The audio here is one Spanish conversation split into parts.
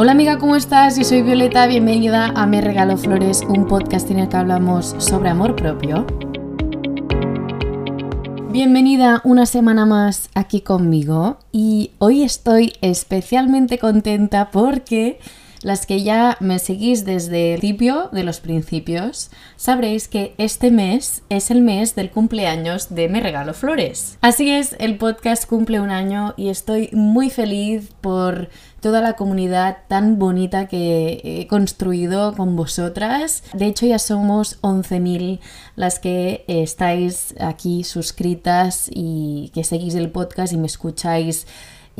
Hola amiga, ¿cómo estás? Yo soy Violeta, bienvenida a Me Regalo Flores, un podcast en el que hablamos sobre amor propio. Bienvenida una semana más aquí conmigo y hoy estoy especialmente contenta porque las que ya me seguís desde el principio de los principios, sabréis que este mes es el mes del cumpleaños de Me Regalo Flores. Así es, el podcast cumple un año y estoy muy feliz por toda la comunidad tan bonita que he construido con vosotras. De hecho, ya somos 11.000 las que estáis aquí suscritas y que seguís el podcast y me escucháis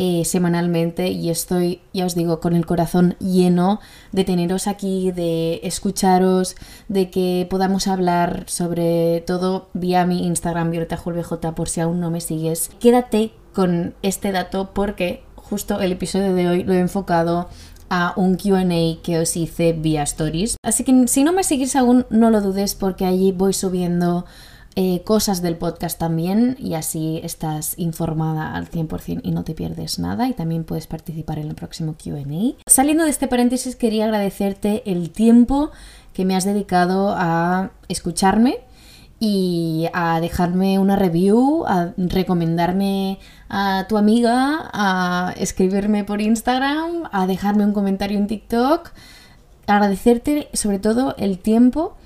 eh, semanalmente y estoy, ya os digo, con el corazón lleno de teneros aquí, de escucharos, de que podamos hablar sobre todo vía mi Instagram VioletaJulvJ por si aún no me sigues. Quédate con este dato porque justo el episodio de hoy lo he enfocado a un QA que os hice vía stories. Así que si no me seguís aún, no lo dudes porque allí voy subiendo eh, cosas del podcast también y así estás informada al 100% y no te pierdes nada y también puedes participar en el próximo QA. Saliendo de este paréntesis quería agradecerte el tiempo que me has dedicado a escucharme y a dejarme una review, a recomendarme a tu amiga, a escribirme por Instagram, a dejarme un comentario en TikTok. Agradecerte sobre todo el tiempo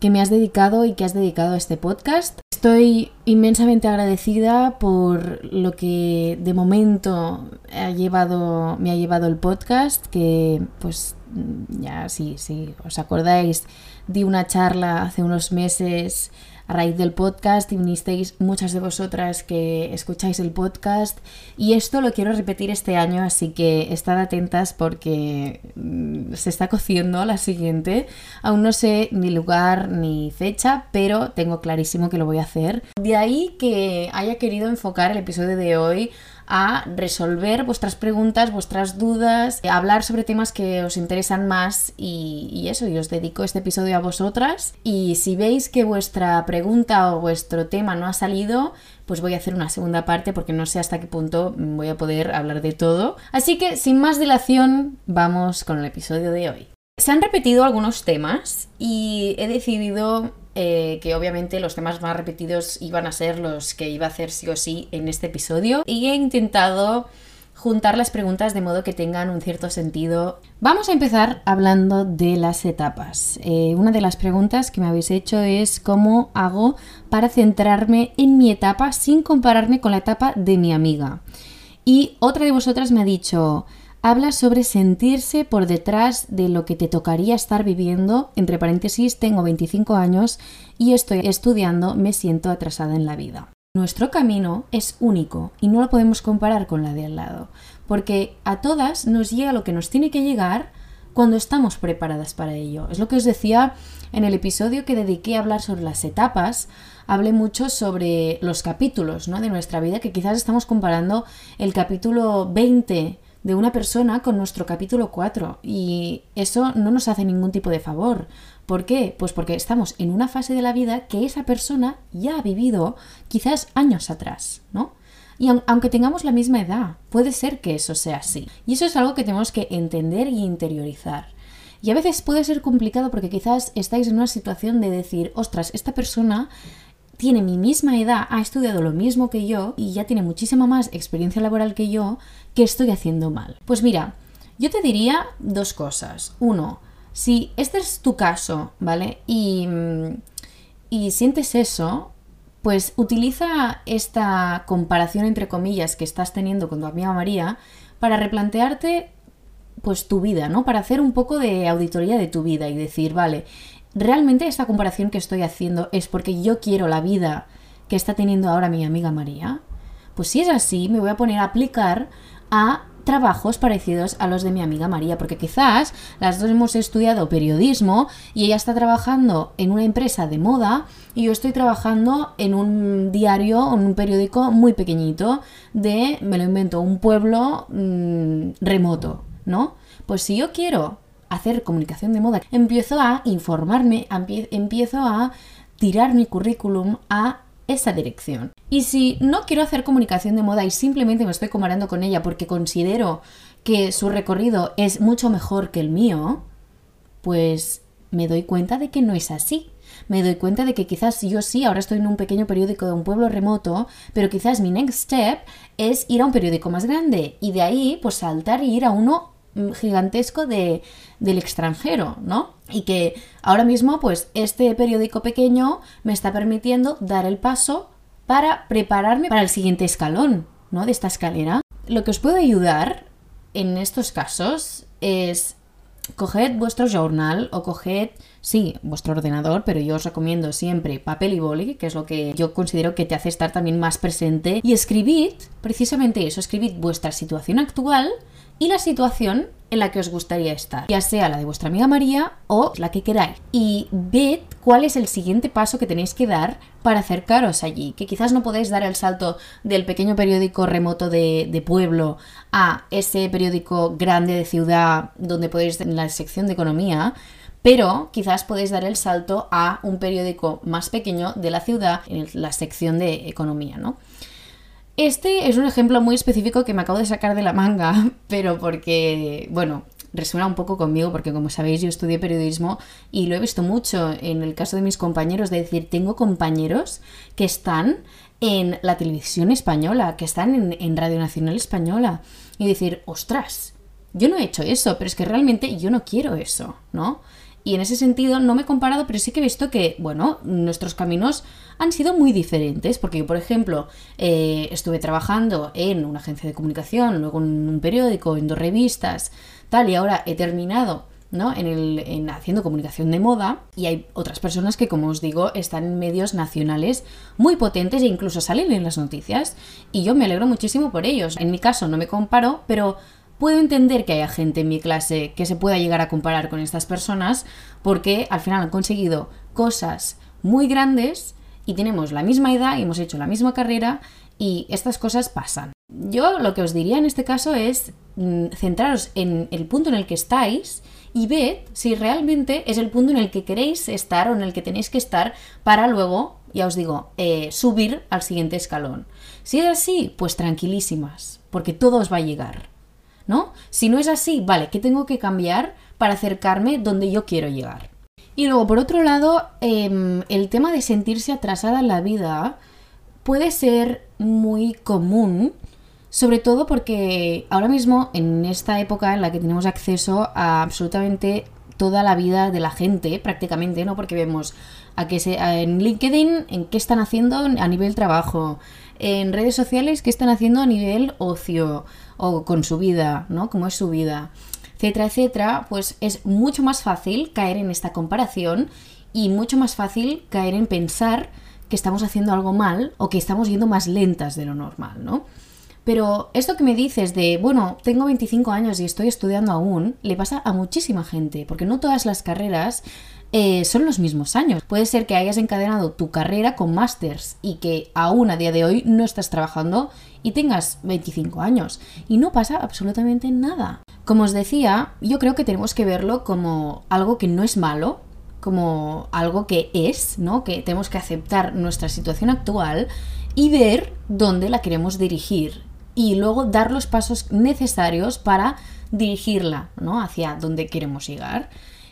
que me has dedicado y que has dedicado a este podcast. Estoy inmensamente agradecida por lo que de momento ha llevado, me ha llevado el podcast, que pues ya sí, sí, os acordáis, di una charla hace unos meses a raíz del podcast y vinisteis muchas de vosotras que escucháis el podcast y esto lo quiero repetir este año, así que estad atentas porque mm, se está cociendo la siguiente. Aún no sé ni lugar ni fecha, pero tengo clarísimo que lo voy a hacer. De ahí que haya querido enfocar el episodio de hoy a resolver vuestras preguntas, vuestras dudas, a hablar sobre temas que os interesan más y, eso, y os dedico este episodio a vosotras. Y si veis que vuestra pregunta o vuestro tema no ha salido, pues voy a hacer una segunda parte porque no sé hasta qué punto voy a poder hablar de todo. Así que sin más dilación, vamos con el episodio de hoy. Se han repetido algunos temas y he decidido eh, que obviamente los temas más repetidos iban a ser los que iba a hacer sí o sí en este episodio y he intentado juntar las preguntas de modo que tengan un cierto sentido. Vamos a empezar hablando de las etapas. Eh, una de las preguntas que me habéis hecho es cómo hago para centrarme en mi etapa sin compararme con la etapa de mi amiga. Y otra de vosotras me ha dicho, habla sobre sentirse por detrás de lo que te tocaría estar viviendo. Entre paréntesis, tengo 25 años y estoy estudiando, me siento atrasada en la vida. Nuestro camino es único y no lo podemos comparar con la de al lado, porque a todas nos llega lo que nos tiene que llegar cuando estamos preparadas para ello. Es lo que os decía en el episodio que dediqué a hablar sobre las etapas, hablé mucho sobre los capítulos ¿no? de nuestra vida, que quizás estamos comparando el capítulo 20 de una persona con nuestro capítulo 4 y eso no nos hace ningún tipo de favor. ¿Por qué? Pues porque estamos en una fase de la vida que esa persona ya ha vivido quizás años atrás, ¿no? Y aunque tengamos la misma edad, puede ser que eso sea así. Y eso es algo que tenemos que entender y interiorizar. Y a veces puede ser complicado porque quizás estáis en una situación de decir, ostras, esta persona tiene mi misma edad, ha estudiado lo mismo que yo y ya tiene muchísima más experiencia laboral que yo, ¿qué estoy haciendo mal? Pues mira, yo te diría dos cosas. Uno, si este es tu caso, ¿vale? Y, y sientes eso, pues utiliza esta comparación entre comillas que estás teniendo con tu amiga María para replantearte pues tu vida, ¿no? Para hacer un poco de auditoría de tu vida y decir, vale, ¿realmente esta comparación que estoy haciendo es porque yo quiero la vida que está teniendo ahora mi amiga María? Pues si es así, me voy a poner a aplicar a trabajos parecidos a los de mi amiga María, porque quizás las dos hemos estudiado periodismo y ella está trabajando en una empresa de moda y yo estoy trabajando en un diario, en un periódico muy pequeñito de, me lo invento, un pueblo mm, remoto, ¿no? Pues si yo quiero hacer comunicación de moda, empiezo a informarme, empiezo a tirar mi currículum a esa dirección. Y si no quiero hacer comunicación de moda y simplemente me estoy comparando con ella porque considero que su recorrido es mucho mejor que el mío, pues me doy cuenta de que no es así. Me doy cuenta de que quizás yo sí, ahora estoy en un pequeño periódico de un pueblo remoto, pero quizás mi next step es ir a un periódico más grande y de ahí pues saltar y ir a uno gigantesco de, del extranjero, ¿no? Y que ahora mismo pues este periódico pequeño me está permitiendo dar el paso para prepararme para el siguiente escalón, ¿no? De esta escalera. Lo que os puede ayudar en estos casos es coged vuestro journal o coged, sí, vuestro ordenador, pero yo os recomiendo siempre papel y boli, que es lo que yo considero que te hace estar también más presente, y escribid precisamente eso, escribid vuestra situación actual y la situación en la que os gustaría estar, ya sea la de vuestra amiga María o la que queráis. Y ved cuál es el siguiente paso que tenéis que dar para acercaros allí, que quizás no podéis dar el salto del pequeño periódico remoto de, pueblo a ese periódico grande de ciudad donde podéis en la sección de economía, pero quizás podéis dar el salto a un periódico más pequeño de la ciudad en la sección de economía, ¿no? Este es un ejemplo muy específico que me acabo de sacar de la manga, pero porque, bueno, resuena un poco conmigo porque como sabéis yo estudié periodismo y lo he visto mucho en el caso de mis compañeros, de decir, tengo compañeros que están en la televisión española, que están en, Radio Nacional Española y decir, ostras, yo no he hecho eso, pero es que realmente yo no quiero eso, ¿no? Y en ese sentido no me he comparado, pero sí que he visto que, bueno, nuestros caminos han sido muy diferentes, porque yo, por ejemplo, eh, estuve trabajando en una agencia de comunicación, luego en un periódico, en dos revistas, tal, y ahora he terminado ¿no? En, el, en haciendo comunicación de moda y hay otras personas que, como os digo, están en medios nacionales muy potentes e incluso salen en las noticias y yo me alegro muchísimo por ellos. En mi caso no me comparo, pero puedo entender que haya gente en mi clase que se pueda llegar a comparar con estas personas porque al final han conseguido cosas muy grandes y tenemos la misma edad y hemos hecho la misma carrera y estas cosas pasan. Yo lo que os diría en este caso es mm, centraros en el punto en el que estáis y ved si realmente es el punto en el que queréis estar o en el que tenéis que estar para luego, ya os digo, eh, subir al siguiente escalón. Si es así, pues tranquilísimas, porque todo os va a llegar. ¿No? Si no es así, vale, ¿qué tengo que cambiar para acercarme donde yo quiero llegar? Y luego, por otro lado, em, el tema de sentirse atrasada en la vida puede ser muy común, sobre todo porque ahora mismo, en esta época en la que tenemos acceso a absolutamente toda la vida de la gente, prácticamente, ¿no? Porque vemos a que se, en LinkedIn en qué están haciendo a nivel trabajo, en redes sociales qué están haciendo a nivel ocio, o con su vida, ¿no? Como es su vida, etcétera, etcétera, pues es mucho más fácil caer en esta comparación y mucho más fácil caer en pensar que estamos haciendo algo mal o que estamos yendo más lentas de lo normal, ¿no? Pero esto que me dices de, bueno, tengo 25 años y estoy estudiando aún, le pasa a muchísima gente, porque no todas las carreras eh, son los mismos años. Puede ser que hayas encadenado tu carrera con másters y que aún a día de hoy no estás trabajando y tengas 25 años y no pasa absolutamente nada. Como os decía, yo creo que tenemos que verlo como algo que no es malo, como algo que es, ¿no? Que tenemos que aceptar nuestra situación actual y ver dónde la queremos dirigir y luego dar los pasos necesarios para dirigirla, ¿no? Hacia dónde queremos llegar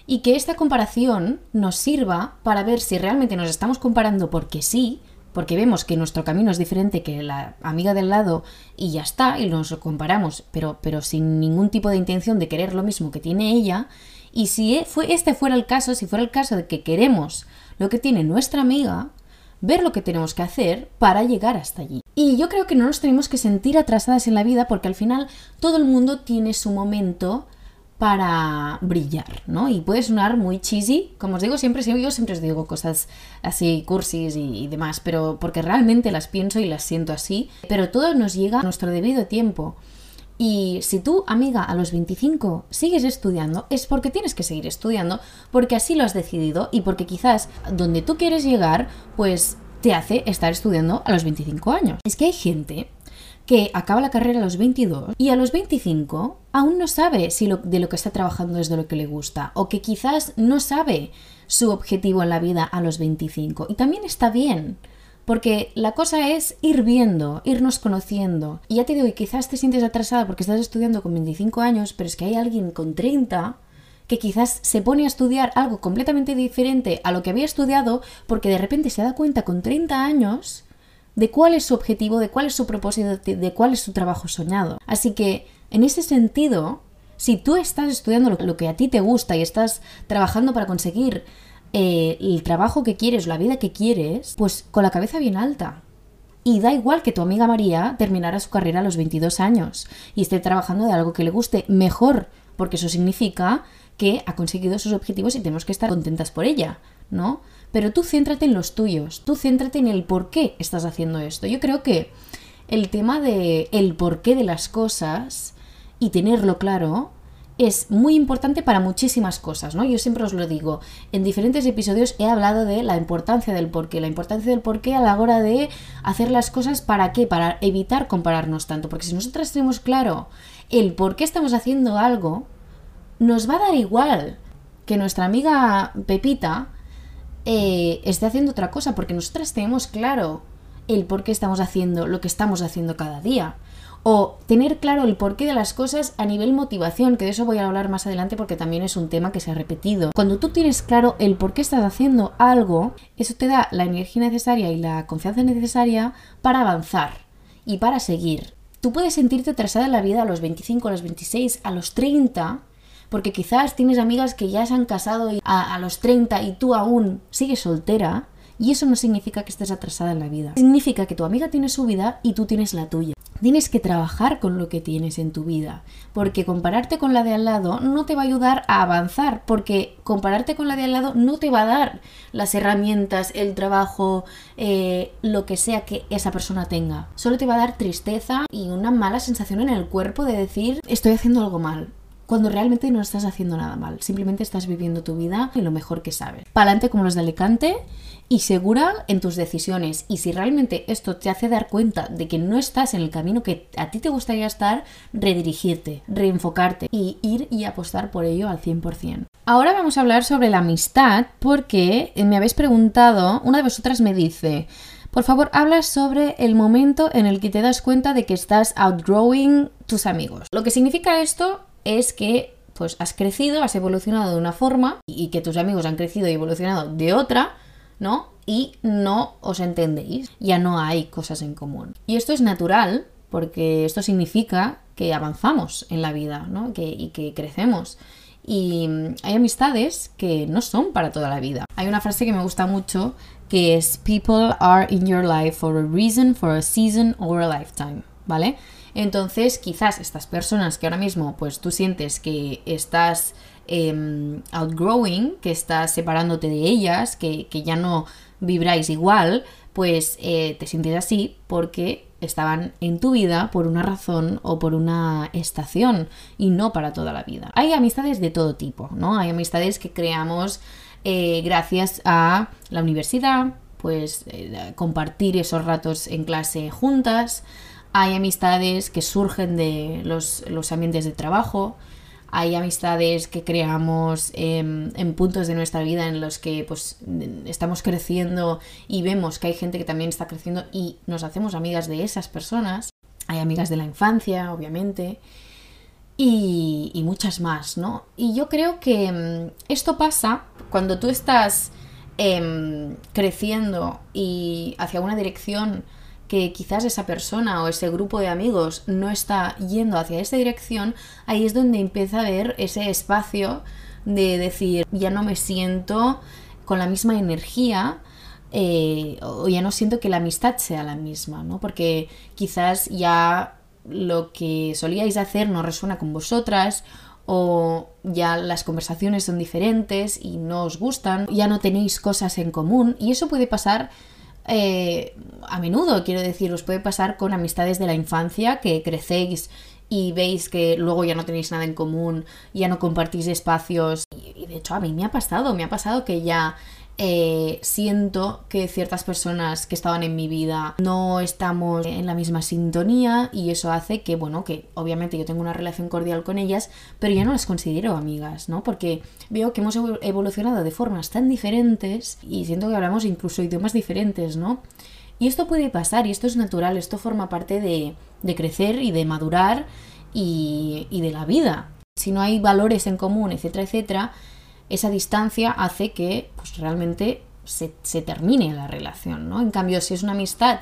y que esta comparación nos sirva para ver si realmente nos estamos comparando porque sí, porque vemos que nuestro camino es diferente que la amiga del lado y ya está, y nos comparamos, pero, pero sin ningún tipo de intención de querer lo mismo que tiene ella. Y si e, fue, este fuera el caso, si fuera el caso de que queremos lo que tiene nuestra amiga, ver lo que tenemos que hacer para llegar hasta allí. Y yo creo que no nos tenemos que sentir atrasadas en la vida porque al final todo el mundo tiene su momento para brillar, ¿no? Y puede sonar muy cheesy, como os digo siempre, yo siempre os digo cosas así cursis y, demás, pero porque realmente las pienso y las siento así, pero todo nos llega a nuestro debido tiempo. Y si tú, amiga, a los 25 sigues estudiando, es porque tienes que seguir estudiando, porque así lo has decidido y porque quizás donde tú quieres llegar, pues te hace estar estudiando a los 25 años. Es que hay gente que acaba la carrera a los 22 y a los 25 aún no sabe si lo, de lo que está trabajando es de lo que le gusta o que quizás no sabe su objetivo en la vida a los 25 y también está bien Porque la cosa es ir viendo, irnos conociendo. Y ya te digo, y quizás te sientes atrasada porque estás estudiando con 25 años, pero es que hay alguien con 30 que quizás se pone a estudiar algo completamente diferente a lo que había estudiado porque de repente se da cuenta con 30 años de cuál es su objetivo, de cuál es su propósito, de cuál es su trabajo soñado. Así que, en ese sentido, si tú estás estudiando lo que a ti te gusta y estás trabajando para conseguir eh, el trabajo que quieres, la vida que quieres, pues con la cabeza bien alta. Y da igual que tu amiga María terminara su carrera a los 22 años y esté trabajando de algo que le guste mejor, porque eso significa que ha conseguido sus objetivos y tenemos que estar contentas por ella, ¿no? Pero tú céntrate en los tuyos, tú céntrate en el por qué estás haciendo esto. Yo creo que el tema de el porqué de las cosas y tenerlo claro es muy importante para muchísimas cosas, ¿no? Yo siempre os lo digo, en diferentes episodios he hablado de la importancia del porqué, la importancia del porqué a la hora de hacer las cosas para qué, para evitar compararnos tanto, porque si nosotras tenemos claro el por qué estamos haciendo algo, nos va a dar igual que nuestra amiga Pepita eh, esté haciendo otra cosa, porque nosotras tenemos claro el por qué estamos haciendo lo que estamos haciendo cada día o tener claro el porqué de las cosas a nivel motivación, que de eso voy a hablar más adelante porque también es un tema que se ha repetido. Cuando tú tienes claro el por qué estás haciendo algo, eso te da la energía necesaria y la confianza necesaria para avanzar y para seguir. Tú puedes sentirte atrasada en la vida a los 25, a los 26, a los 30, porque quizás tienes amigas que ya se han casado a, a los 30 y tú aún sigues soltera, y eso no significa que estés atrasada en la vida. Significa que tu amiga tiene su vida y tú tienes la tuya. Tienes que trabajar con lo que tienes en tu vida, porque compararte con la de al lado no te va a ayudar a avanzar, porque compararte con la de al lado no te va a dar las herramientas, el trabajo, eh, lo que sea que esa persona tenga. Solo te va a dar tristeza y una mala sensación en el cuerpo de decir estoy haciendo algo mal, cuando realmente no estás haciendo nada mal, simplemente estás viviendo tu vida y lo mejor que sabes. Pa'lante como los de Alicante y segura en tus decisiones. Y si realmente esto te hace dar cuenta de que no estás en el camino que a ti te gustaría estar, redirigirte, reenfocarte y ir y apostar por ello al 100%. Ahora vamos a hablar sobre la amistad porque me habéis preguntado, una de vosotras me dice, por favor, habla sobre el momento en el que te das cuenta de que estás outgrowing tus amigos. Lo que significa esto es que pues has crecido, has evolucionado de una forma y que tus amigos han crecido y evolucionado de otra ¿no? Y no os entendéis, ya no hay cosas en común. Y esto es natural, porque esto significa que avanzamos en la vida, ¿no? Que, y que crecemos. Y hay amistades que no son para toda la vida. Hay una frase que me gusta mucho que es People are in your life for a reason, for a season or a lifetime, ¿vale? Entonces, quizás estas personas que ahora mismo, pues tú sientes que estás Em, outgrowing, que estás separándote de ellas, que, ya no vibráis igual, pues eh, te sientes así porque estaban en tu vida por una razón o por una estación y no para toda la vida. Hay amistades de todo tipo, ¿no? Hay amistades que creamos eh, gracias a la universidad, pues eh, compartir esos ratos en clase juntas. Hay amistades que surgen de los, los ambientes de trabajo, hay amistades que creamos en puntos de nuestra vida en los que pues estamos creciendo y vemos que hay gente que también está creciendo y nos hacemos amigas de esas personas. Hay amigas de la infancia, obviamente, y, y muchas más, ¿no? Y yo creo que mm, esto pasa cuando tú estás em, creciendo y hacia una dirección que quizás esa persona o ese grupo de amigos no está yendo hacia esa dirección, ahí es donde empieza a haber ese espacio de decir, ya no me siento con la misma energía eh, o ya no siento que la amistad sea la misma, ¿no? Porque quizás ya lo que solíais hacer no resuena con vosotras o ya las conversaciones son diferentes y no os gustan, ya no tenéis cosas en común y eso puede pasar eh, a menudo, quiero decir, os puede pasar con amistades de la infancia que crecéis y veis que luego ya no tenéis nada en común, ya no compartís espacios. Y, de hecho a mí me ha pasado, me ha pasado que ya eh, siento que ciertas personas que estaban en mi vida no estamos en la misma sintonía y eso hace que, bueno, que obviamente yo tengo una relación cordial con ellas, pero ya no las considero amigas, ¿no? Porque veo que hemos evolucionado de formas tan diferentes y siento que hablamos incluso idiomas diferentes, ¿no? Y esto puede pasar y esto es natural, esto forma parte de, de crecer y de madurar y, y de la vida. Si no hay valores en común, etcétera, etcétera, esa distancia hace que pues, realmente se, se, termine la relación, ¿no? En cambio, si es una amistad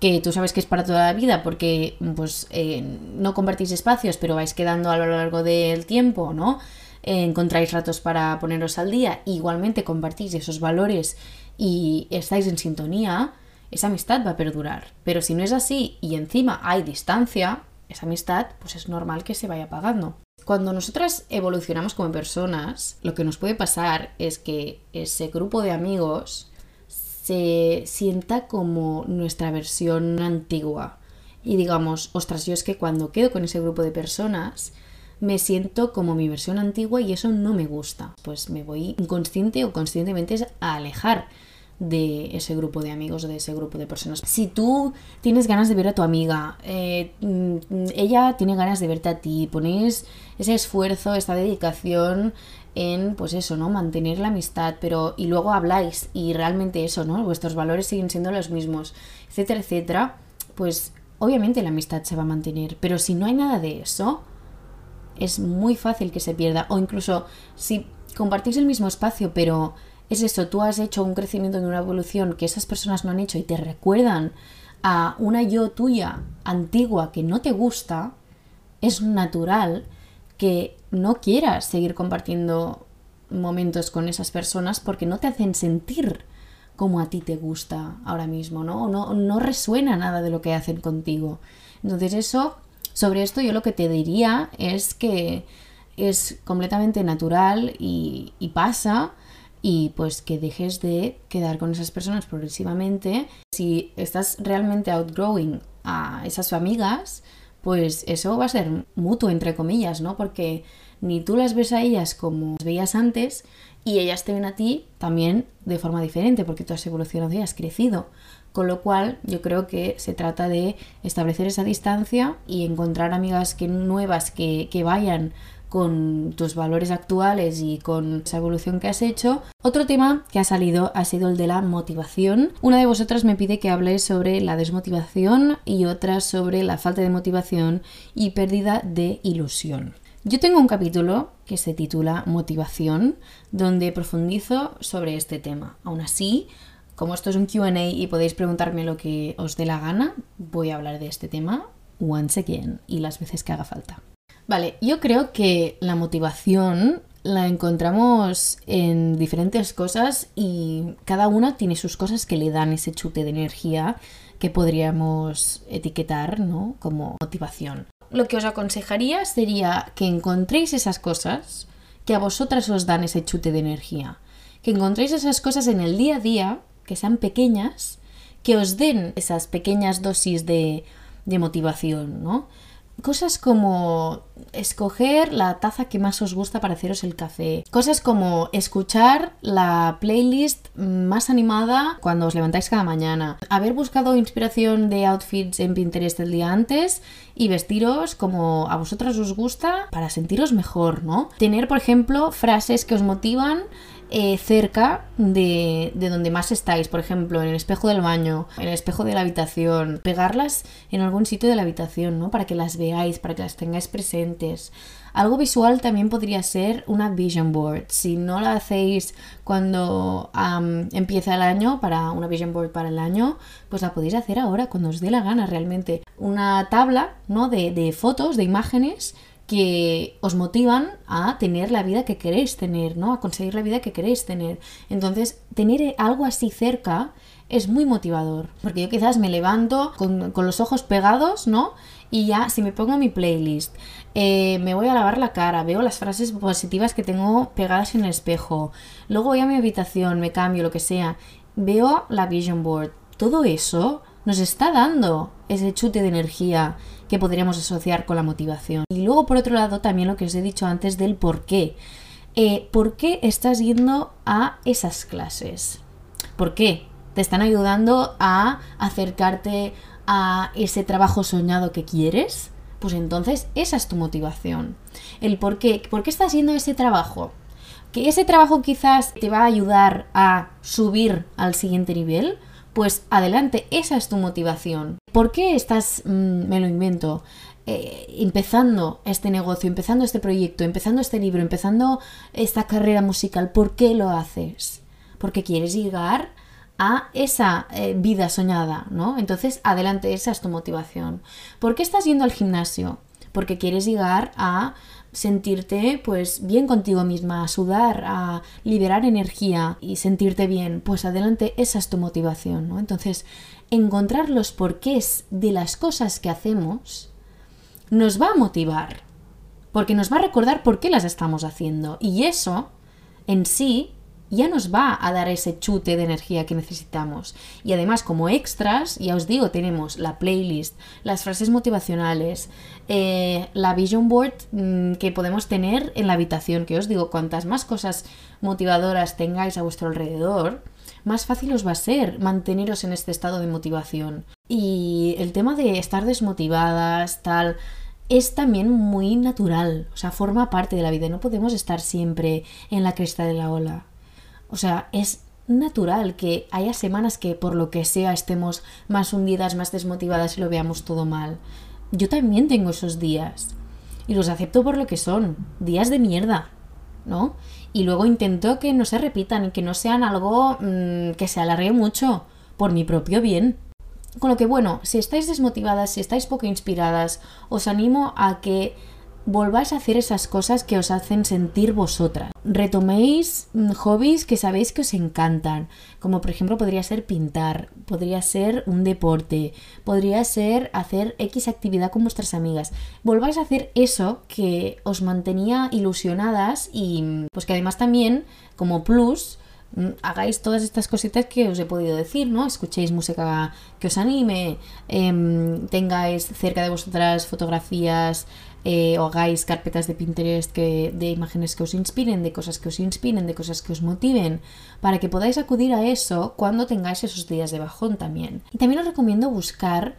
que tú sabes que es para toda la vida porque pues eh, no compartís espacios, pero vais quedando a lo largo del tiempo, ¿no? Eh, encontráis ratos para poneros al día, igualmente compartís esos valores y estáis en sintonía, esa amistad va a perdurar. Pero si no es así y encima hay distancia, esa amistad pues es normal que se vaya apagando. Cuando nosotras evolucionamos como personas, lo que nos puede pasar es que ese grupo de amigos se sienta como nuestra versión antigua. Y digamos, ostras, yo es que cuando quedo con ese grupo de personas, me siento como mi versión antigua y eso no me gusta. Pues me voy inconsciente o conscientemente a alejar de ese grupo de amigos o de ese grupo de personas. Si tú tienes ganas de ver a tu amiga, eh, mm, ella tiene ganas de verte a ti, pones ese esfuerzo, esta dedicación en, pues eso, ¿no? Mantener la amistad, pero y luego habláis y realmente eso, ¿no? Vuestros valores siguen siendo los mismos, etcétera, etcétera, pues obviamente la amistad se va a mantener, pero si no hay nada de eso, es muy fácil que se pierda o incluso si compartís el mismo espacio, pero es eso, tú has hecho un crecimiento de una evolución que esas personas no han hecho y te recuerdan a una yo tuya antigua que no te gusta, es natural que no quieras seguir compartiendo momentos con esas personas porque no te hacen sentir como a ti te gusta ahora mismo, ¿no? No, no resuena nada de lo que hacen contigo. Entonces eso, sobre esto yo lo que te diría es que es completamente natural y, y pasa y pues que dejes de quedar con esas personas progresivamente. Si estás realmente outgrowing a esas amigas, pues eso va a ser mutuo, entre comillas, ¿no? Porque ni tú las ves a ellas como las veías antes y ellas te ven a ti también de forma diferente porque tú has evolucionado y has crecido. Con lo cual yo creo que se trata de establecer esa distancia y encontrar amigas que, nuevas que, que vayan con tus valores actuales y con esa evolución que has hecho. Otro tema que ha salido ha sido el de la motivación. Una de vosotras me pide que hable sobre la desmotivación y otra sobre la falta de motivación y pérdida de ilusión. Yo tengo un capítulo que se titula Motivación, donde profundizo sobre este tema. Aún así, como esto es un QA y podéis preguntarme lo que os dé la gana, voy a hablar de este tema once again y las veces que haga falta. Vale, yo creo que la motivación la encontramos en diferentes cosas y cada una tiene sus cosas que le dan ese chute de energía que podríamos etiquetar ¿no? como motivación. Lo que os aconsejaría sería que encontréis esas cosas que a vosotras os dan ese chute de energía. Que encontréis esas cosas en el día a día, que sean pequeñas, que os den esas pequeñas dosis de, de motivación, ¿no? Cosas como escoger la taza que más os gusta para haceros el café. Cosas como escuchar la playlist más animada cuando os levantáis cada mañana. Haber buscado inspiración de outfits en Pinterest el día antes y vestiros como a vosotras os gusta para sentiros mejor, ¿no? Tener, por ejemplo, frases que os motivan eh, cerca de, de, donde más estáis, por ejemplo, en el espejo del baño, en el espejo de la habitación, pegarlas en algún sitio de la habitación, ¿no? Para que las veáis, para que las tengáis presentes. Algo visual también podría ser una vision board. Si no la hacéis cuando empieza el año, para una vision board para el año, pues la podéis hacer ahora, cuando os dé la gana realmente. Una tabla, ¿no? De, de fotos, de imágenes que os motivan a tener la vida que queréis tener, ¿no? A conseguir la vida que queréis tener. Entonces, tener algo así cerca es muy motivador. Porque yo quizás me levanto con, con los ojos pegados, ¿no? Y ya, si me pongo mi playlist, eh, me voy a lavar la cara, veo las frases positivas que tengo pegadas en el espejo, luego voy a mi habitación, me cambio, lo que sea, veo la vision board. Todo eso nos está dando ese chute de energía que podríamos asociar con la motivación. Y luego, por otro lado, también lo que os he dicho antes del por qué. Eh, ¿Por qué estás yendo a esas clases? ¿Por qué? ¿Te están ayudando a acercarte a ese trabajo soñado que quieres? Pues entonces esa es tu motivación. El por qué. ¿Por qué estás yendo a ese trabajo? Que ese trabajo quizás te va a ayudar a subir al siguiente nivel pues adelante, esa es tu motivación. ¿Por qué estás, mm, me lo invento, eh, empezando este negocio, empezando este proyecto, empezando este libro, empezando esta carrera musical? ¿Por qué lo haces? Porque quieres llegar a esa eh, vida soñada, ¿no? Entonces, adelante, esa es tu motivación. ¿Por qué estás yendo al gimnasio? Porque quieres llegar a sentirte pues bien contigo misma, a sudar, a liberar energía y sentirte bien, pues adelante, esa es tu motivación, ¿no? Entonces, encontrar los porqués de las cosas que hacemos nos va a motivar, porque nos va a recordar por qué las estamos haciendo y eso en sí ya nos va a dar ese chute de energía que necesitamos. Y además, como extras, ya os digo, tenemos la playlist, las frases motivacionales, eh, la vision board mm, que podemos tener en la habitación, que os digo, cuantas más cosas motivadoras tengáis a vuestro alrededor, más fácil os va a ser manteneros en este estado de motivación. Y el tema de estar desmotivadas, tal, es también muy natural, o sea, forma parte de la vida, no podemos estar siempre en la cresta de la ola. O sea, es natural que haya semanas que por lo que sea estemos más hundidas, más desmotivadas y lo veamos todo mal. Yo también tengo esos días. Y los acepto por lo que son. Días de mierda. ¿No? Y luego intento que no se repitan y que no sean algo mm, que se alargue mucho. Por mi propio bien. Con lo que bueno, si estáis desmotivadas, si estáis poco inspiradas, os animo a que volváis a hacer esas cosas que os hacen sentir vosotras. Retoméis mm, hobbies que sabéis que os encantan, como por ejemplo podría ser pintar, podría ser un deporte, podría ser hacer X actividad con vuestras amigas. Volváis a hacer eso que os mantenía ilusionadas y mm, pues que además también como plus hagáis todas estas cositas que os he podido decir, ¿no? Escuchéis música que os anime, em, tengáis cerca de vosotras fotografías eh, o hagáis carpetas de Pinterest que, de imágenes que os inspiren, de cosas que os inspiren, de cosas que os motiven, para que podáis acudir a eso cuando tengáis esos días de bajón también. Y también os recomiendo buscar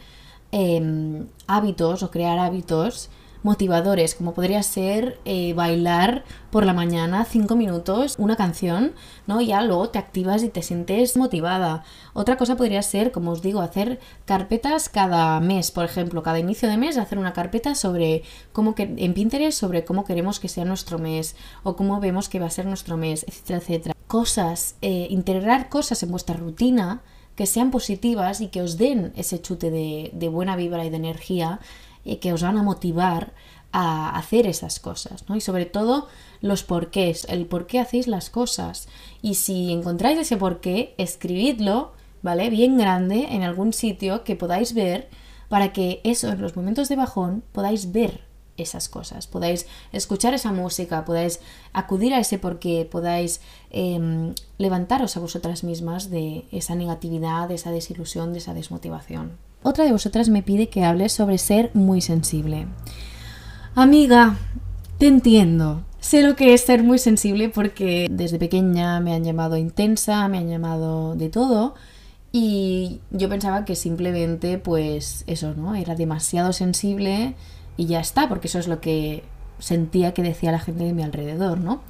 em, hábitos o crear hábitos motivadores, como podría ser eh, bailar por la mañana cinco minutos una canción, ¿no? Ya luego te activas y te sientes motivada. Otra cosa podría ser, como os digo, hacer carpetas cada mes, por ejemplo, cada inicio de mes hacer una carpeta sobre cómo que en Pinterest sobre cómo queremos que sea nuestro mes o cómo vemos que va a ser nuestro mes, etcétera, etcétera. Cosas, eh, integrar cosas en vuestra rutina que sean positivas y que os den ese chute de, de buena vibra y de energía que os van a motivar a hacer esas cosas, ¿no? Y sobre todo los porqués, el por qué hacéis las cosas. Y si encontráis ese porqué, escribidlo, ¿vale? Bien grande en algún sitio que podáis ver para que eso, en los momentos de bajón, podáis ver esas cosas, podáis escuchar esa música, podáis acudir a ese porqué, podáis em, levantaros a vosotras mismas de esa negatividad, de esa desilusión, de esa desmotivación otra de vosotras me pide que hable sobre ser muy sensible. Amiga, te entiendo. Sé lo que es ser muy sensible porque desde pequeña me han llamado intensa, me han llamado de todo y yo pensaba que simplemente pues eso, ¿no? Era demasiado sensible y ya está, porque eso es lo que sentía que decía la gente de mi alrededor, ¿no?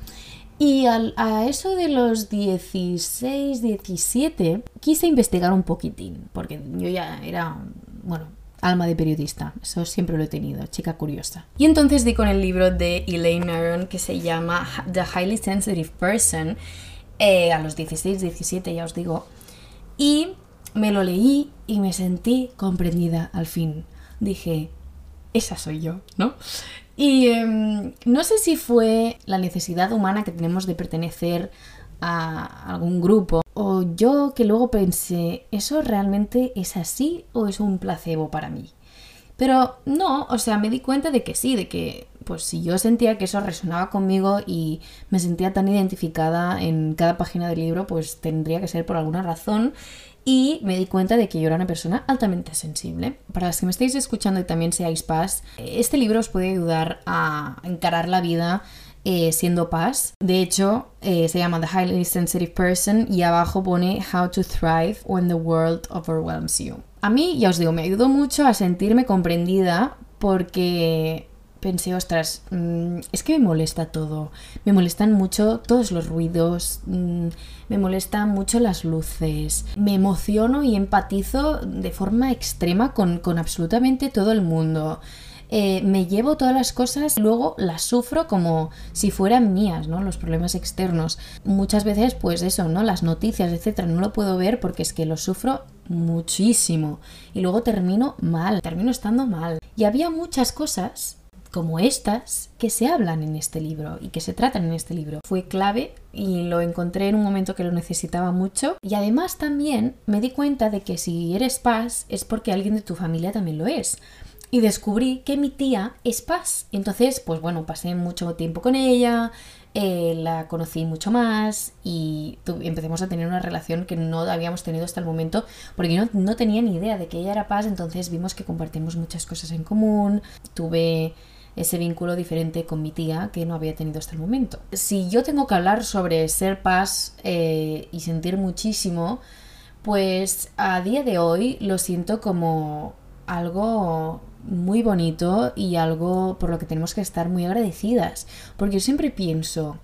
Y a eso de los 16, 17, quise investigar un poquitín, porque yo ya era, bueno, alma de periodista, eso siempre lo he tenido, chica curiosa. Y entonces di con el libro de Elaine Aron que se llama The Highly Sensitive Person, eh, a los 16, 17 ya os digo, y me lo leí y me sentí comprendida al fin. Dije, esa soy yo, ¿no? Y em, no sé si fue la necesidad humana que tenemos de pertenecer a algún grupo o yo que luego pensé, ¿eso realmente es así o es un placebo para mí? Pero no, o sea, me di cuenta de que sí, de que pues si yo sentía que eso resonaba conmigo y me sentía tan identificada en cada página del libro, pues tendría que ser por alguna razón y me di cuenta de que yo era una persona altamente sensible. Para las que me estáis escuchando y también seáis paz, este libro os puede ayudar a encarar la vida eh, siendo paz. De hecho, eh, se llama The Highly Sensitive Person y abajo pone How to Thrive When the World Overwhelms You. A mí, ya os digo, me ayudó mucho a sentirme comprendida porque pensé, ostras, mm, es que me molesta todo. Me molestan mucho todos los ruidos, mm, me molestan mucho las luces. Me emociono y empatizo de forma extrema con, con absolutamente todo el mundo. Eh, me llevo todas las cosas y luego las sufro como si fueran mías, ¿no? Los problemas externos. Muchas veces, pues eso, ¿no? Las noticias, etcétera, no lo puedo ver porque es que lo sufro muchísimo. Y luego termino mal, termino estando mal. Y había muchas cosas como estas que se hablan en este libro y que se tratan en este libro. Fue clave y lo encontré en un momento que lo necesitaba mucho. Y además también me di cuenta de que si eres paz es porque alguien de tu familia también lo es y descubrí que mi tía es Paz. Entonces, pues bueno, pasé mucho tiempo con ella, eh, la conocí mucho más y empecemos a tener una relación que no habíamos tenido hasta el momento porque no, no tenía ni idea de que ella era Paz, entonces vimos que compartimos muchas cosas en común, tuve ese vínculo diferente con mi tía que no había tenido hasta el momento. Si yo tengo que hablar sobre ser paz eh, y sentir muchísimo, pues a día de hoy lo siento como algo muy bonito y algo por lo que tenemos que estar muy agradecidas. Porque yo siempre pienso,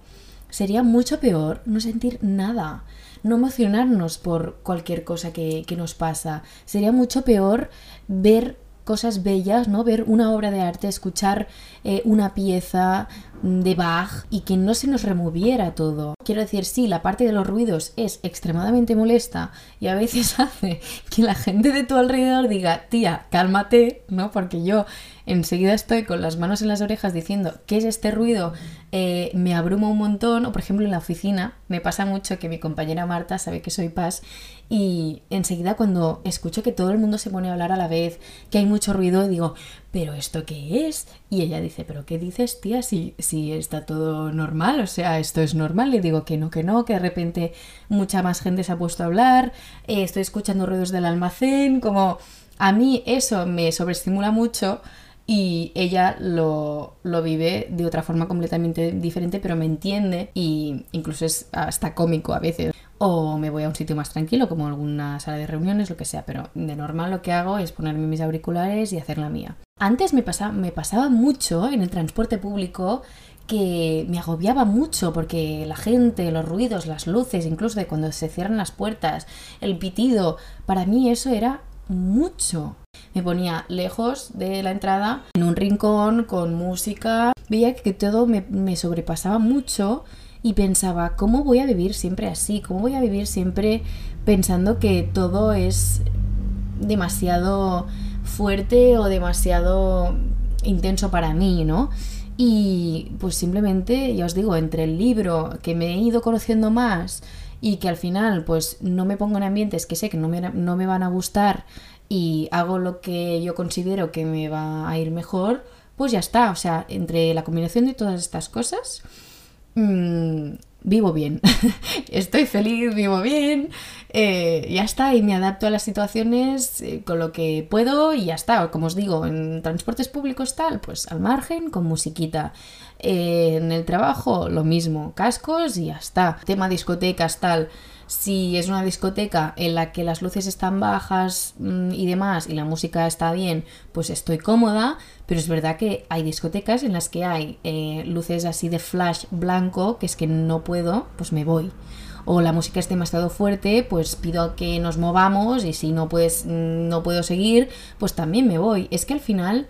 sería mucho peor no sentir nada, no emocionarnos por cualquier cosa que, que nos pasa. Sería mucho peor ver cosas bellas, ¿no? Ver una obra de arte, escuchar eh, una pieza de Bach y que no se nos removiera todo. Quiero decir, sí, la parte de los ruidos es extremadamente molesta y a veces hace que la gente de tu alrededor diga, tía, cálmate, ¿no? Porque yo enseguida estoy con las manos en las orejas diciendo, ¿qué es este ruido? Eh, me abruma un montón, o por ejemplo en la oficina, me pasa mucho que mi compañera Marta sabe que soy paz y enseguida cuando escucho que todo el mundo se pone a hablar a la vez, que hay mucho ruido, digo, ¿pero esto qué es? Y ella dice, ¿pero qué dices, tía? Si, si está todo normal, o sea, esto es normal. Le digo que no, que no, que de repente mucha más gente se ha puesto a hablar, eh, estoy escuchando ruidos del almacén, como a mí eso me sobreestimula mucho y ella lo, lo, vive de otra forma completamente diferente, pero me entiende y incluso es hasta cómico a veces. O me voy a un sitio más tranquilo, como alguna sala de reuniones, lo que sea, pero de normal lo que hago es ponerme mis auriculares y hacer la mía. Antes me, pasa, me pasaba mucho en el transporte público que me agobiaba mucho porque la gente, los ruidos, las luces, incluso de cuando se cierran las puertas, el pitido, para mí eso era mucho me ponía lejos de la entrada, en un rincón, con música. Veía que todo me, sobrepasaba mucho y pensaba, ¿cómo voy a vivir siempre así? ¿Cómo voy a vivir siempre pensando que todo es demasiado fuerte o demasiado intenso para mí, ¿no? Y pues simplemente, ya os digo, entre el libro que me he ido conociendo más y que al final pues no me pongo en ambientes que sé que no me, no me van a gustar y hago lo que yo considero que me va a ir mejor, pues ya está. O sea, entre la combinación de todas estas cosas, mmm, vivo bien. Estoy feliz, vivo bien, eh, ya está. Y me adapto a las situaciones eh, con lo que puedo y ya está. Como os digo, en transportes públicos tal, pues al margen, con musiquita. Eh, en el trabajo, lo mismo, cascos y ya está. Tema discotecas tal si es una discoteca en la que las luces están bajas mm, y demás y la música está bien, pues estoy cómoda, pero es verdad que hay discotecas en las que hay eh, luces así de flash blanco, que es que no puedo, pues me voy. O la música es demasiado fuerte, pues pido que nos movamos y si no puedes, mm, no puedo seguir, pues también me voy. Es que al final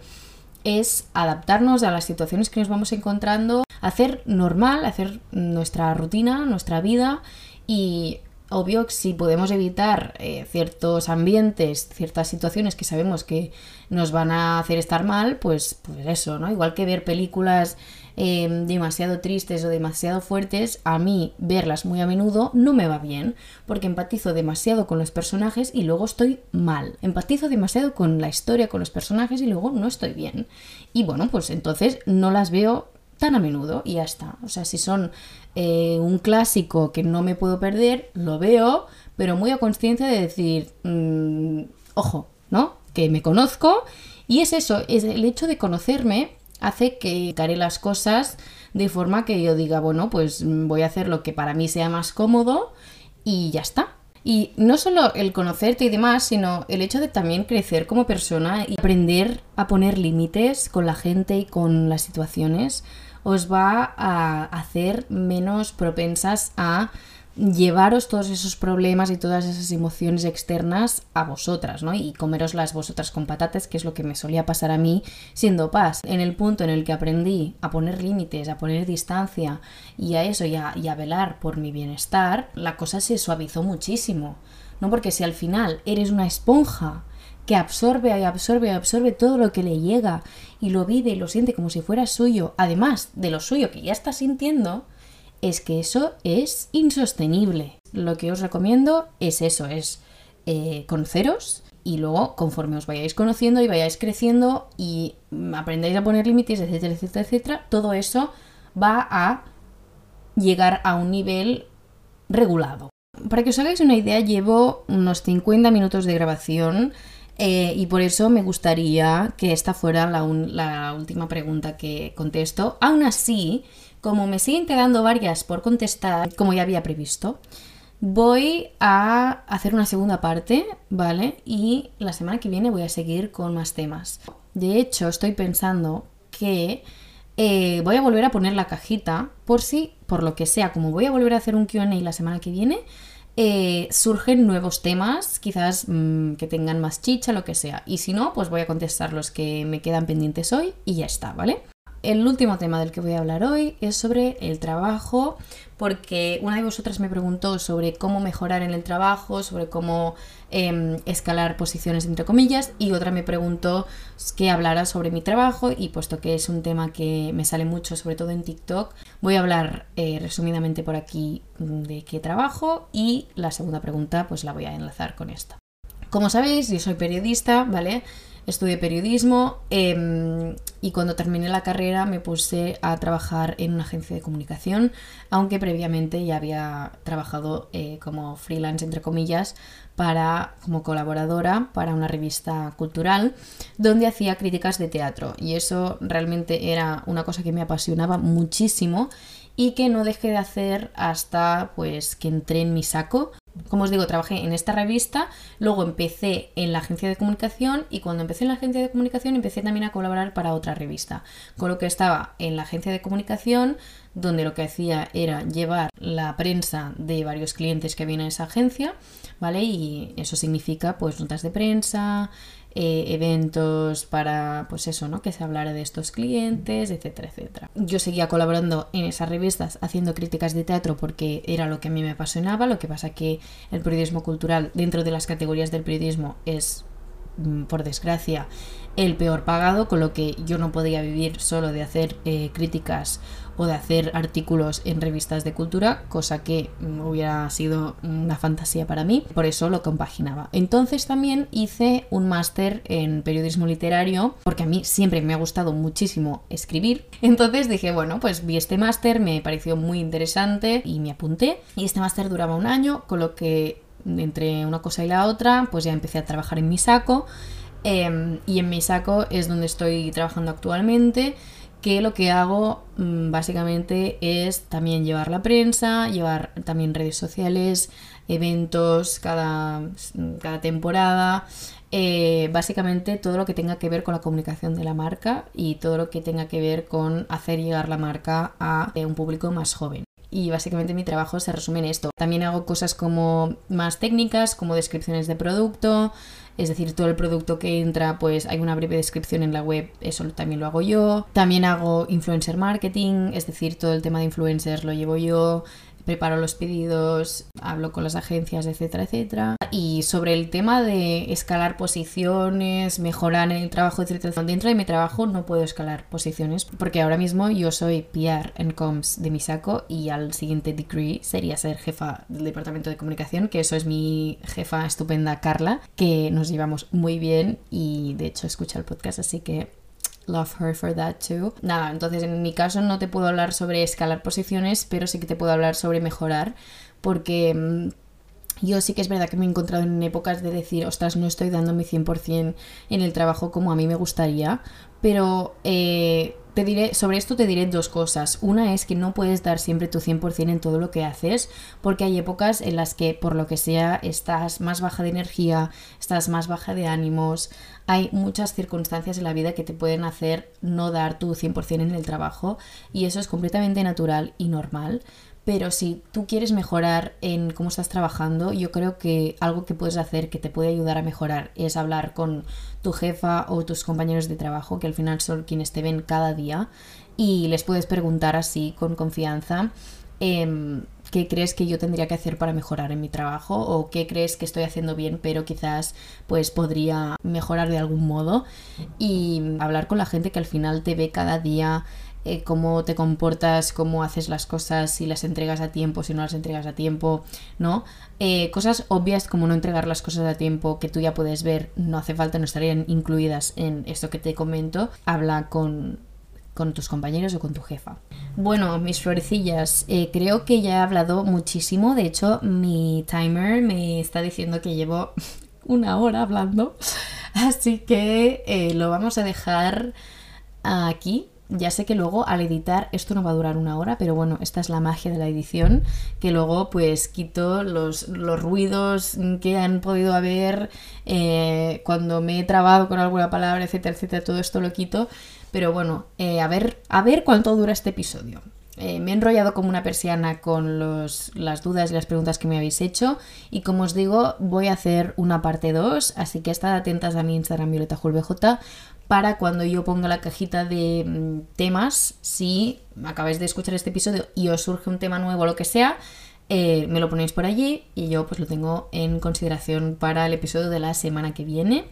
es adaptarnos a las situaciones que nos vamos encontrando, hacer normal, hacer nuestra rutina, nuestra vida y obvio que si podemos evitar eh, ciertos ambientes, ciertas situaciones que sabemos que nos van a hacer estar mal, pues, pues eso, ¿no? Igual que ver películas em, demasiado tristes o demasiado fuertes, a mí verlas muy a menudo no me va bien, porque empatizo demasiado con los personajes y luego estoy mal. Empatizo demasiado con la historia, con los personajes y luego no estoy bien. Y bueno, pues entonces no las veo tan a menudo y ya está. O sea, si son eh, un clásico que no me puedo perder, lo veo, pero muy a conciencia de decir, mm, ojo, ¿no? Que me conozco y es eso, es el hecho de conocerme hace que haré las cosas de forma que yo diga, bueno, pues voy a hacer lo que para mí sea más cómodo y ya está. Y no solo el conocerte y demás, sino el hecho de también crecer como persona y aprender a poner límites con la gente y con las situaciones os va a hacer menos propensas a llevaros todos esos problemas y todas esas emociones externas a vosotras, ¿no? Y comeroslas vosotras con patatas, que es lo que me solía pasar a mí siendo paz. En el punto en el que aprendí a poner límites, a poner distancia y a eso y a, y a velar por mi bienestar, la cosa se suavizó muchísimo. ¿No? Porque si al final eres una esponja que absorbe y absorbe y absorbe todo lo que le llega y lo vive y lo siente como si fuera suyo, además de lo suyo que ya está sintiendo, es que eso es insostenible. Lo que os recomiendo es eso, es eh, conoceros y luego conforme os vayáis conociendo y vayáis creciendo y aprendáis a poner límites, etcétera, etcétera, etcétera, todo eso va a llegar a un nivel regulado. Para que os hagáis una idea, llevo unos 50 minutos de grabación eh, y por eso me gustaría que esta fuera la, última pregunta que contesto. Aún así, como me siguen quedando varias por contestar, como ya había previsto, voy a hacer una segunda parte, ¿vale? Y la semana que viene voy a seguir con más temas. De hecho, estoy pensando que eh, voy a volver a poner la cajita por si, por lo que sea, como voy a volver a hacer un QA la semana que viene, eh, surgen nuevos temas, quizás mm, que tengan más chicha, lo que sea. Y si no, pues voy a contestar los que me quedan pendientes hoy y ya está, ¿vale? El último tema del que voy a hablar hoy es sobre el trabajo, porque una de vosotras me preguntó sobre cómo mejorar en el trabajo, sobre cómo em, escalar posiciones entre comillas, y otra me preguntó que hablara sobre mi trabajo, y puesto que es un tema que me sale mucho, sobre todo en TikTok, voy a hablar eh, resumidamente por aquí de qué trabajo, y la segunda pregunta pues la voy a enlazar con esta. Como sabéis, yo soy periodista, ¿vale? Estudié periodismo em, y cuando terminé la carrera me puse a trabajar en una agencia de comunicación, aunque previamente ya había trabajado eh, como freelance, entre comillas, para, como colaboradora para una revista cultural donde hacía críticas de teatro. Y eso realmente era una cosa que me apasionaba muchísimo y que no dejé de hacer hasta pues que entré en mi saco como os digo, trabajé en esta revista, luego empecé en la agencia de comunicación y cuando empecé en la agencia de comunicación empecé también a colaborar para otra revista, con lo que estaba en la agencia de comunicación donde lo que hacía era llevar la prensa de varios clientes que vienen a esa agencia, ¿vale? Y eso significa pues notas de prensa, eh, eventos para, pues eso, ¿no? Que se hablara de estos clientes, etcétera, etcétera. Yo seguía colaborando en esas revistas haciendo críticas de teatro porque era lo que a mí me apasionaba, lo que pasa que el periodismo cultural dentro de las categorías del periodismo es por desgracia, el peor pagado, con lo que yo no podía vivir solo de hacer eh, críticas o de hacer artículos en revistas de cultura, cosa que mm, hubiera sido una fantasía para mí, por eso lo compaginaba. Entonces también hice un máster en periodismo literario, porque a mí siempre me ha gustado muchísimo escribir. Entonces dije, bueno, pues vi este máster, me pareció muy interesante y me apunté. Y este máster duraba un año, con lo que entre una cosa y la otra, pues ya empecé a trabajar en mi saco. Em, y en mi saco es donde estoy trabajando actualmente que lo que hago mm, básicamente es también llevar la prensa, llevar también redes sociales, eventos cada, cada temporada, eh, básicamente todo lo que tenga que ver con la comunicación de la marca y todo lo que tenga que ver con hacer llegar la marca a eh, un público más joven. Y básicamente mi trabajo se resume en esto. También hago cosas como más técnicas, como descripciones de producto, es decir, todo el producto que entra, pues hay una breve descripción en la web, eso también lo hago yo. También hago influencer marketing, es decir, todo el tema de influencers lo llevo yo preparo los pedidos, hablo con las agencias, etcétera, etcétera. Y sobre el tema de escalar posiciones, mejorar el trabajo, etcétera, dentro de mi trabajo no puedo escalar posiciones porque ahora mismo yo soy PR en comms de mi saco y al siguiente degree sería ser jefa del departamento de comunicación, que eso es mi jefa estupenda Carla, que nos llevamos muy bien y de hecho escucha el podcast, así que Love her for that too. Nada, entonces en mi caso no te puedo hablar sobre escalar posiciones, pero sí que te puedo hablar sobre mejorar, porque mm, yo sí que es verdad que me he encontrado en épocas de decir, ostras, no estoy dando mi 100% en el trabajo como a mí me gustaría, pero eh, te diré, sobre esto te diré dos cosas. Una es que no puedes dar siempre tu 100% en todo lo que haces, porque hay épocas en las que, por lo que sea, estás más baja de energía, estás más baja de ánimos. Hay muchas circunstancias en la vida que te pueden hacer no dar tu 100% en el trabajo, y eso es completamente natural y normal. Pero si tú quieres mejorar en cómo estás trabajando, yo creo que algo que puedes hacer que te puede ayudar a mejorar es hablar con tu jefa o tus compañeros de trabajo, que al final son quienes te ven cada día, y les puedes preguntar así con confianza. Em, qué crees que yo tendría que hacer para mejorar en mi trabajo o qué crees que estoy haciendo bien pero quizás pues podría mejorar de algún modo y hablar con la gente que al final te ve cada día eh, cómo te comportas, cómo haces las cosas, si las entregas a tiempo, si no las entregas a tiempo, ¿no? Eh, cosas obvias como no entregar las cosas a tiempo que tú ya puedes ver, no hace falta, no estarían incluidas en esto que te comento. Habla con, con tus compañeros o con tu jefa. Bueno, mis florecillas, eh, creo que ya he hablado muchísimo. De hecho, mi timer me está diciendo que llevo una hora hablando. Así que lo vamos a dejar aquí ya sé que luego al editar esto no va a durar una hora, pero bueno, esta es la magia de la edición, que luego pues quito los, ruidos que han podido haber eh, cuando me he trabado con alguna palabra, etcétera, etcétera, todo esto lo quito. Pero bueno, eh, a, ver, a ver cuánto dura este episodio. Eh, me he enrollado como una persiana con los, las dudas y las preguntas que me habéis hecho. Y como os digo, voy a hacer una parte 2. Así que estad atentas a mi Instagram VioletaJulBJ para cuando yo ponga la cajita de mm, temas, si acabáis de escuchar este episodio y os surge un tema nuevo o lo que sea, eh, me lo ponéis por allí y yo pues lo tengo en consideración para el episodio de la semana que viene.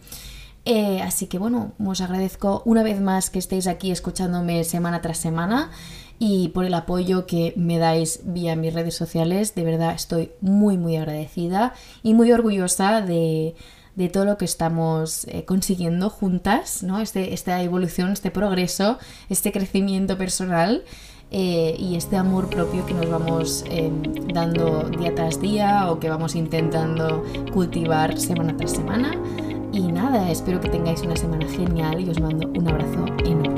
Eh, así que bueno, os agradezco una vez más que estéis aquí escuchándome semana tras semana y por el apoyo que me dais vía mis redes sociales. De verdad estoy muy muy agradecida y muy orgullosa de, de todo lo que estamos eh, consiguiendo juntas, ¿no? Este, esta evolución, este progreso, este crecimiento personal eh, y este amor propio que nos vamos em, dando día tras día o que vamos intentando cultivar semana tras semana. Y nada, espero que tengáis una semana genial y os mando un abrazo enorme.